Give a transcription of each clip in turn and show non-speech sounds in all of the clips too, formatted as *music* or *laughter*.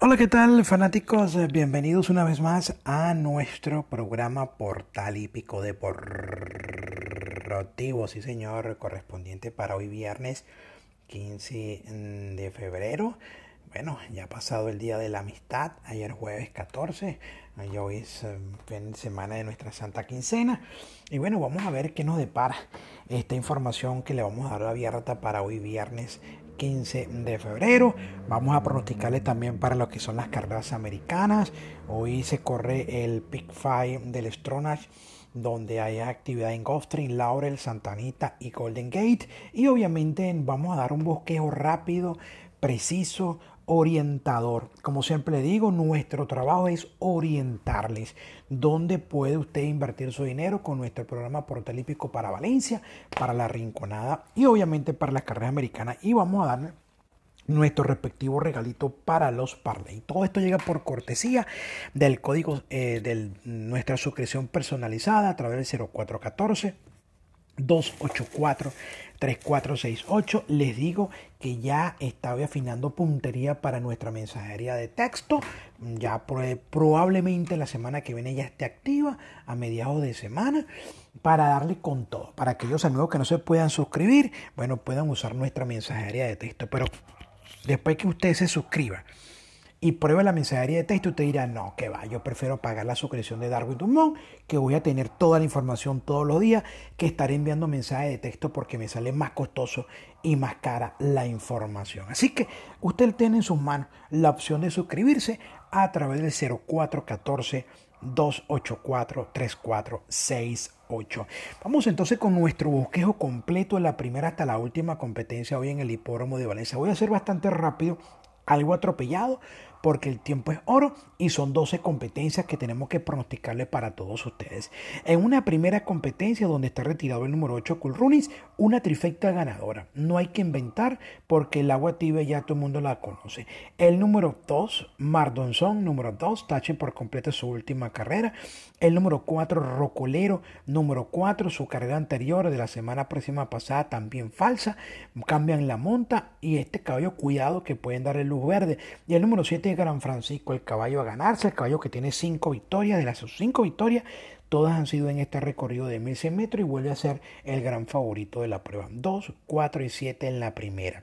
Hola, ¿qué tal fanáticos? Bienvenidos una vez más a nuestro programa Portal Hípico Deportivo, sí señor, correspondiente para hoy viernes 15 de febrero. Bueno, ya ha pasado el Día de la Amistad, ayer jueves 14, hoy es eh, fin de semana de nuestra Santa Quincena. Y bueno, vamos a ver qué nos depara esta información que le vamos a dar abierta para hoy viernes 15 de febrero. Vamos a pronosticarle también para lo que son las carreras americanas. Hoy se corre el Pick Five del Stronach donde hay actividad en Gulfstream, Laurel, Santanita y Golden Gate. Y obviamente vamos a dar un bosquejo rápido, preciso, orientador. Como siempre digo, nuestro trabajo es orientarles dónde puede usted invertir su dinero con nuestro programa Portalípico para Valencia, para la Rinconada y obviamente para las carreras americanas. Y vamos a darle nuestro respectivo regalito para los Parley. Todo esto llega por cortesía del código eh, de nuestra suscripción personalizada a través del 0414 284 3468. Les digo que ya estaba afinando puntería para nuestra mensajería de texto. Ya probablemente la semana que viene ya esté activa a mediados de semana para darle con todo. Para aquellos amigos que no se puedan suscribir, bueno, puedan usar nuestra mensajería de texto. Pero después que usted se suscriba y prueba la mensajería de texto, usted dirá, no, que va, yo prefiero pagar la suscripción de Darwin Dumont, que voy a tener toda la información todos los días, que estaré enviando mensajes de texto porque me sale más costoso y más cara la información. Así que usted tiene en sus manos la opción de suscribirse a través del 0414 284 3468. Vamos entonces con nuestro bosquejo completo de la primera hasta la última competencia hoy en el hipódromo de Valencia. Voy a ser bastante rápido, algo atropellado, porque el tiempo es oro y son 12 competencias que tenemos que pronosticarle para todos ustedes. En una primera competencia donde está retirado el número 8 Cool Runnings, una trifecta ganadora. No hay que inventar porque el agua tibia ya todo el mundo la conoce. El número 2, Mardonson, número 2, tache por completo su última carrera. El número 4, Rocolero, número 4, su carrera anterior de la semana próxima pasada también falsa. Cambian la monta y este caballo, cuidado que pueden darle luz verde. Y el número 7, Gran Francisco, el caballo a ganarse, el caballo que tiene cinco victorias, de las cinco victorias, todas han sido en este recorrido de 1100 metros y vuelve a ser el gran favorito de la prueba. 2, 4 y 7 en la primera.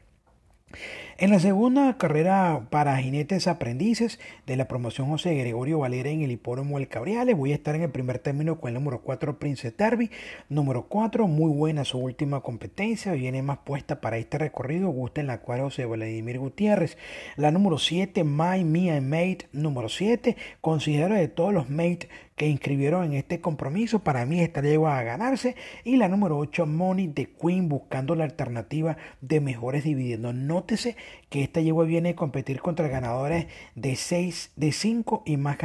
En la segunda carrera para jinetes aprendices de la promoción José Gregorio Valera en el hipódromo El Cabriales, voy a estar en el primer término con el número 4 Prince Derby. Número 4, muy buena su última competencia, viene más puesta para este recorrido, gusta en la cual José Vladimir Gutiérrez. La número 7, My, Mia Mate, número 7, considero de todos los Mate que inscribieron en este compromiso. Para mí esta llegó a ganarse. Y la número 8, Money de Queen, buscando la alternativa de mejores dividendos. Nótese que esta yegua viene a competir contra ganadores de 6, de 5 y más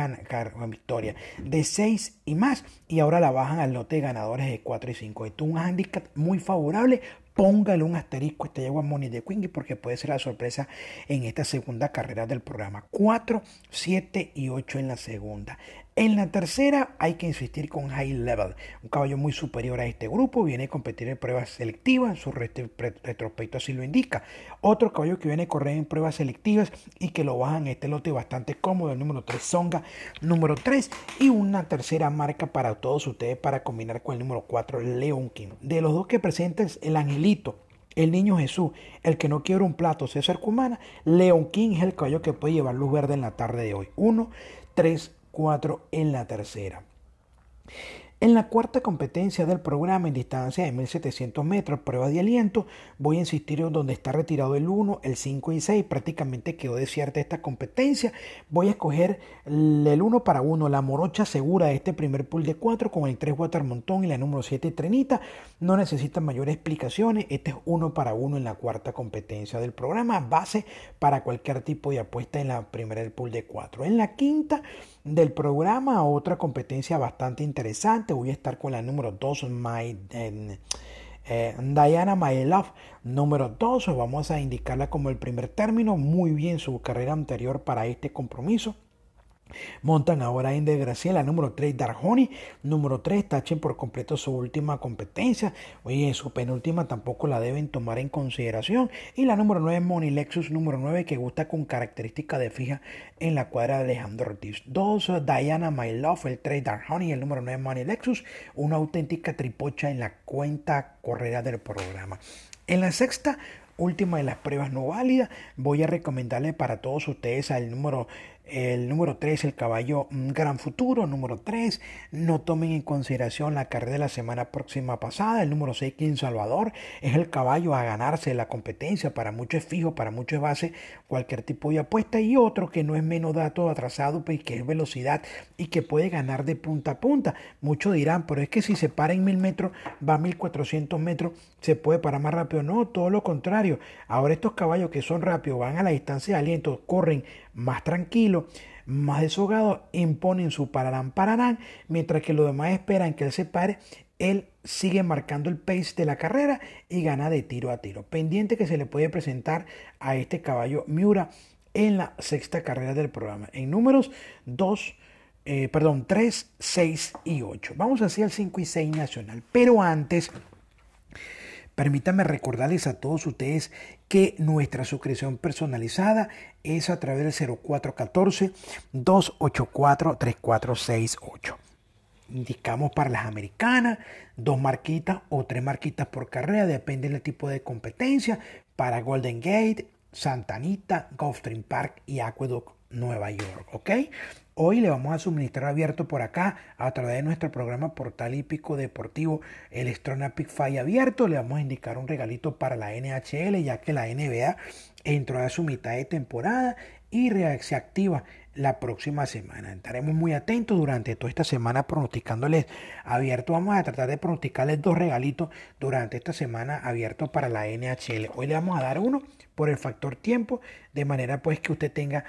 victoria. De 6 y más. Y ahora la bajan al lote de ganadores de 4 y 5. Esto es un handicap muy favorable póngale un asterisco a esta yegua Money de Queen porque puede ser la sorpresa en esta segunda carrera del programa. 4, 7 y 8 en la segunda. En la tercera hay que insistir con High Level, un caballo muy superior a este grupo, viene a competir en pruebas selectivas, su retrospecto así lo indica. Otro caballo que viene a correr en pruebas selectivas y que lo bajan este lote bastante cómodo, el número 3 Songa, número 3 y una tercera marca para todos ustedes para combinar con el número 4 Leon King. De los dos que presentes el Angelito el niño Jesús, el que no quiere un plato, César Cumana, Leon King es el caballo que puede llevar luz verde en la tarde de hoy. 1, 3, 4 en la tercera. En la cuarta competencia del programa en distancia de 1700 metros, prueba de aliento, voy a insistir en donde está retirado el 1, el 5 y 6. Prácticamente quedó desierta esta competencia. Voy a escoger el 1 para 1, la morocha segura de este primer pool de 4 con el 3 Watermontón y la número 7 Trenita. No necesitan mayores explicaciones. Este es 1 para 1 en la cuarta competencia del programa, base para cualquier tipo de apuesta en la primera del pool de 4. En la quinta del programa, otra competencia bastante interesante. Voy a estar con la número 2, My, eh, Diana My Love, número 2. Vamos a indicarla como el primer término. Muy bien su carrera anterior para este compromiso. Montan ahora en de Graciela, número 3 Darjoni, número 3 tachen por completo su última competencia, oye, su penúltima tampoco la deben tomar en consideración, y la número 9 Money Lexus, número 9 que gusta con característica de fija en la cuadra de Alejandro Ortiz. 2 Diana My Love, el 3 Darjoni, el número 9 Money Lexus, una auténtica tripocha en la cuenta correra del programa. En la sexta, última de las pruebas no válidas, voy a recomendarle para todos ustedes al número el número 3, el caballo Gran Futuro. Número 3, no tomen en consideración la carrera de la semana próxima pasada. El número 6, King Salvador, es el caballo a ganarse la competencia. Para muchos es fijo, para muchos es base, cualquier tipo de apuesta. Y otro que no es menos dato atrasado, pues que es velocidad y que puede ganar de punta a punta. Muchos dirán, pero es que si se para en mil metros, va a 1400 metros, se puede parar más rápido. No, todo lo contrario. Ahora estos caballos que son rápidos van a la distancia de aliento, corren más tranquilo, más deshogado, imponen su pararán pararán, mientras que los demás esperan que él se pare, él sigue marcando el pace de la carrera y gana de tiro a tiro. Pendiente que se le puede presentar a este caballo Miura en la sexta carrera del programa. En números 2, eh, perdón, 3, 6 y 8. Vamos hacia el 5 y 6 nacional. Pero antes Permítanme recordarles a todos ustedes que nuestra suscripción personalizada es a través del 0414-284-3468. Indicamos para las americanas dos marquitas o tres marquitas por carrera, depende del tipo de competencia. Para Golden Gate, Santa Anita, Gulfstream Park y Aqueduct Nueva York. ¿Ok? Hoy le vamos a suministrar abierto por acá a través de nuestro programa Portal Hípico Deportivo el Strona Pick abierto. Le vamos a indicar un regalito para la NHL ya que la NBA entró a su mitad de temporada y se activa la próxima semana. Estaremos muy atentos durante toda esta semana pronosticándoles abierto. Vamos a tratar de pronosticarles dos regalitos durante esta semana abierto para la NHL. Hoy le vamos a dar uno por el factor tiempo, de manera pues que usted tenga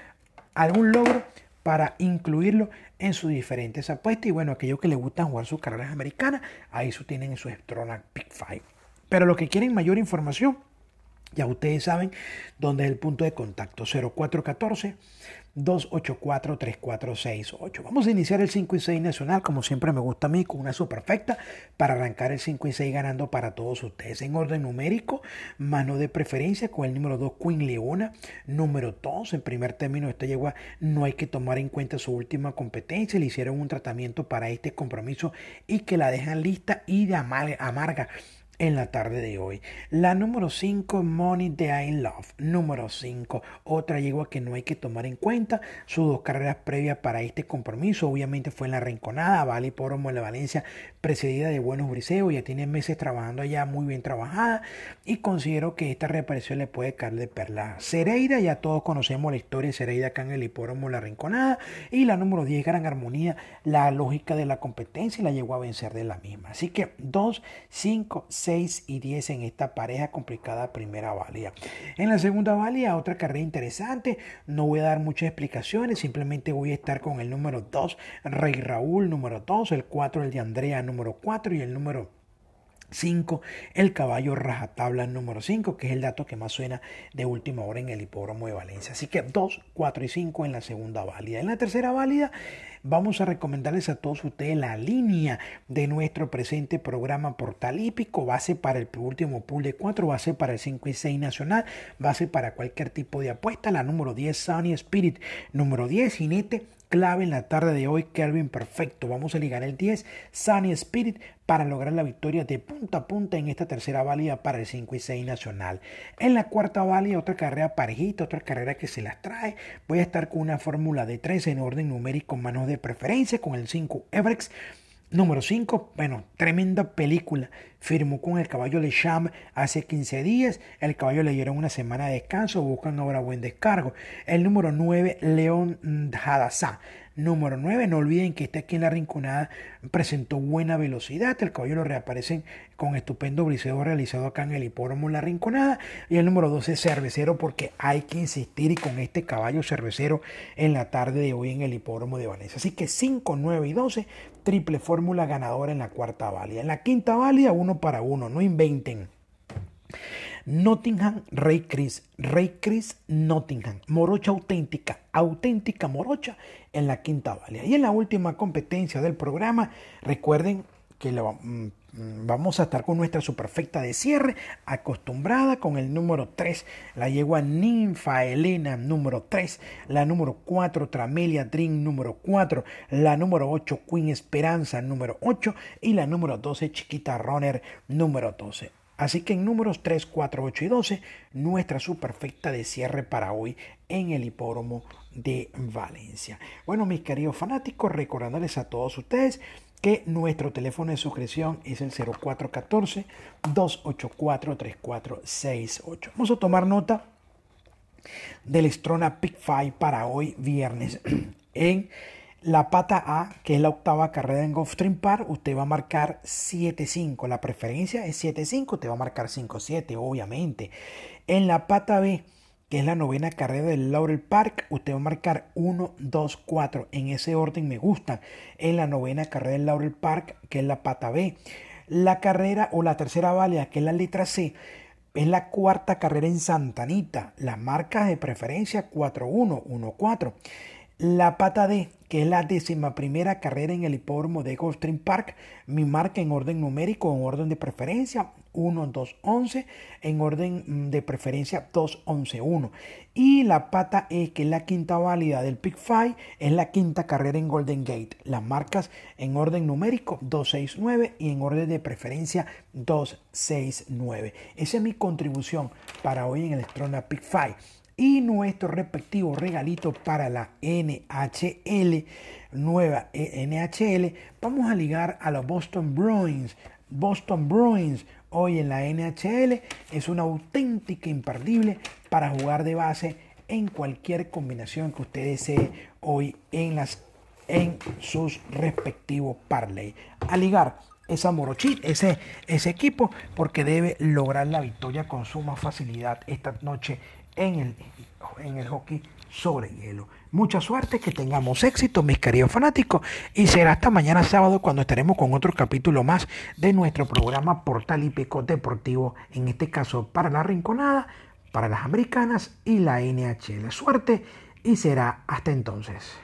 algún logro para incluirlo en sus diferentes apuestas. Y bueno, aquellos que les gustan jugar sus carreras americanas, ahí eso tienen en su Strona Pick 5. Pero los que quieren mayor información, ya ustedes saben dónde es el punto de contacto 0414 284-3468. Vamos a iniciar el 5 y 6 nacional, como siempre me gusta a mí, con una superfecta para arrancar el 5 y 6 ganando para todos ustedes. En orden numérico, mano de preferencia con el número 2 Queen Leona, número 2 en primer término esta yegua no hay que tomar en cuenta su última competencia, le hicieron un tratamiento para este compromiso y que la dejan lista y de amarga en la tarde de hoy. La número 5, Money de I Love. Número 5, otra yegua que no hay que tomar en cuenta. Sus dos carreras previas para este compromiso, obviamente fue en la Rinconada, Vale por en la Valencia, precedida de Buenos Briseos. Ya tiene meses trabajando allá, muy bien trabajada. Y considero que esta reaparición le puede caer de perla. Cereira, ya todos conocemos la historia de Cereira acá en el hipódromo La Rinconada. Y la número 10, Gran Armonía, la lógica de la competencia y la llegó a vencer de la misma. Así que 2, 5, 6 y 10 en esta pareja complicada primera válida. En la segunda válida, otra carrera interesante. No voy a dar muchas explicaciones, simplemente voy a estar con el número 2, Rey Raúl, número 2, el 4, el de Andrea, número 4 y el número 5, el caballo rajatabla número 5, que es el dato que más suena de última hora en el hipódromo de Valencia. Así que 2, 4 y 5 en la segunda válida. En la tercera válida vamos a recomendarles a todos ustedes la línea de nuestro presente programa Portal Hípico, base para el último pool de 4, base para el 5 y 6 nacional, base para cualquier tipo de apuesta. La número 10, Sunny Spirit, número 10, Jinete clave en la tarde de hoy, Kelvin Perfecto. Vamos a ligar el 10, Sunny Spirit, para lograr la victoria de punta a punta en esta tercera válida para el 5 y 6 nacional. En la cuarta válida, otra carrera parejita, otra carrera que se las trae. Voy a estar con una fórmula de 3 en orden numérico, manos de preferencia, con el 5 Everex. Número 5, bueno, tremenda película. Firmó con el caballo Le Cham hace 15 días. El caballo le dieron una semana de descanso. Buscan ahora buen descargo. El número 9, León Hadassah. Número 9, no olviden que este aquí en la Rinconada presentó buena velocidad. El caballo lo reaparecen con estupendo briseo realizado acá en el hipódromo La Rinconada. Y el número 12, Cervecero, porque hay que insistir y con este caballo cervecero en la tarde de hoy en el hipódromo de Valencia. Así que 5, 9 y 12, triple fórmula ganadora en la cuarta válida. En la quinta válida, uno para uno, no inventen. Nottingham, Rey Chris, Rey Chris, Nottingham, morocha auténtica, auténtica morocha en la quinta valia. Y en la última competencia del programa, recuerden que mm, Mm, vamos a estar con nuestra superfecta de cierre, acostumbrada con el número 3, la yegua Ninfa Elena número 3, la número 4 Tramelia Dream número 4, la número 8 Queen Esperanza número 8 y la número 12 Chiquita Runner número 12. Así que en números 3, 4, 8 y 12, nuestra superfecta de cierre para hoy en el hipódromo de Valencia. Bueno, mis queridos fanáticos, recordándoles a todos ustedes que nuestro teléfono de suscripción es el 0414-284-3468. Vamos a tomar nota del Strona Pick 5 para hoy viernes. *clears throat* En la pata A, que es la octava carrera en Gulfstream Park, usted va a marcar 7-5. La preferencia es 7-5, usted va a marcar 5-7, obviamente. En la pata B, que es la novena carrera del Laurel Park. Usted va a marcar 1, 2, 4. En ese orden me gusta. En la novena carrera del Laurel Park, que es la pata B. La carrera o la tercera válida, que es la letra C, es la cuarta carrera en Santanita. Las marcas de preferencia 4, 1, 1, 4. La pata D, que es la décima primera carrera en el hipódromo de Gulfstream Park, mi marca en orden numérico, en orden de preferencia, 1, 2, 11, en orden mm, de preferencia 2, 11, 1. Y la pata E, que es la quinta válida del Pick 5, es la quinta carrera en Golden Gate. Las marcas en orden numérico 2, 6, 9 y en orden de preferencia 2, 6, 9. Esa es mi contribución para hoy en el Strona Pick 5 y nuestro respectivo regalito para la NHL, nueva NHL, vamos a ligar a los Boston Bruins. Boston Bruins hoy en la NHL es una auténtica imperdible para jugar de base en cualquier combinación que usted desee hoy en, las, en sus respectivos parlay. A ligar esa Morochit, ese, ese equipo, porque debe lograr la victoria con suma facilidad esta noche en el, en el hockey sobre hielo. Mucha suerte, que tengamos éxito, mis queridos fanáticos, y será hasta mañana sábado cuando estaremos con otro capítulo más de nuestro programa Portal Hípico Deportivo, en este caso para la Rinconada, para las Americanas y la NHL. Suerte y será hasta entonces.